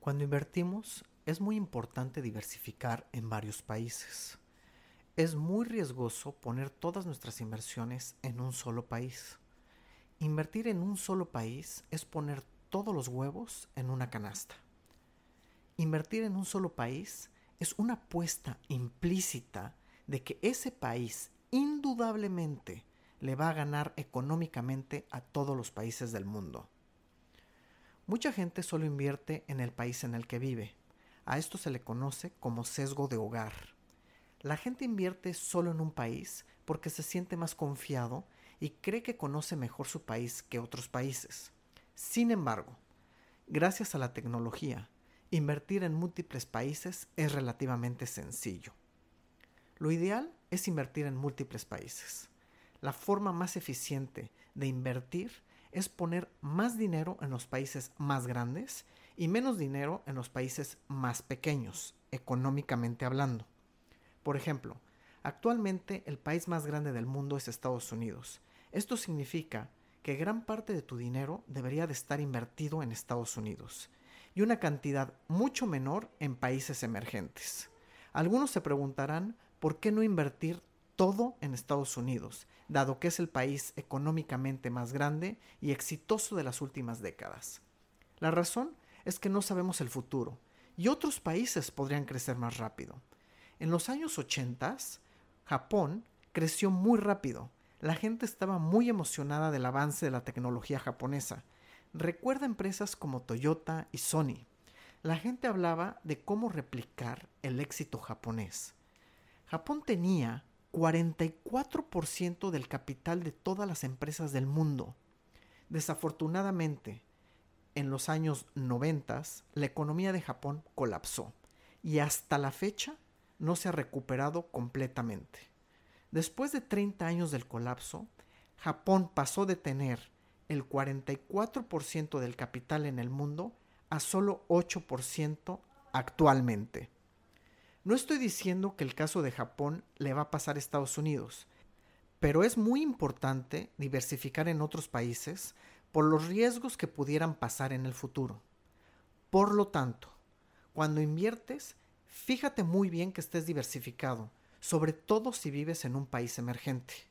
Cuando invertimos es muy importante diversificar en varios países. Es muy riesgoso poner todas nuestras inversiones en un solo país. Invertir en un solo país es poner todos los huevos en una canasta. Invertir en un solo país es una apuesta implícita de que ese país indudablemente le va a ganar económicamente a todos los países del mundo. Mucha gente solo invierte en el país en el que vive. A esto se le conoce como sesgo de hogar. La gente invierte solo en un país porque se siente más confiado y cree que conoce mejor su país que otros países. Sin embargo, gracias a la tecnología, invertir en múltiples países es relativamente sencillo. Lo ideal es invertir en múltiples países. La forma más eficiente de invertir es poner más dinero en los países más grandes y menos dinero en los países más pequeños, económicamente hablando. Por ejemplo, actualmente el país más grande del mundo es Estados Unidos. Esto significa que gran parte de tu dinero debería de estar invertido en Estados Unidos y una cantidad mucho menor en países emergentes. Algunos se preguntarán por qué no invertir todo en Estados Unidos, dado que es el país económicamente más grande y exitoso de las últimas décadas. La razón es que no sabemos el futuro y otros países podrían crecer más rápido. En los años 80, Japón creció muy rápido. La gente estaba muy emocionada del avance de la tecnología japonesa. Recuerda empresas como Toyota y Sony. La gente hablaba de cómo replicar el éxito japonés. Japón tenía 44% del capital de todas las empresas del mundo. Desafortunadamente, en los años 90 la economía de Japón colapsó y hasta la fecha no se ha recuperado completamente. Después de 30 años del colapso, Japón pasó de tener el 44% del capital en el mundo a solo 8% actualmente. No estoy diciendo que el caso de Japón le va a pasar a Estados Unidos, pero es muy importante diversificar en otros países por los riesgos que pudieran pasar en el futuro. Por lo tanto, cuando inviertes, fíjate muy bien que estés diversificado, sobre todo si vives en un país emergente.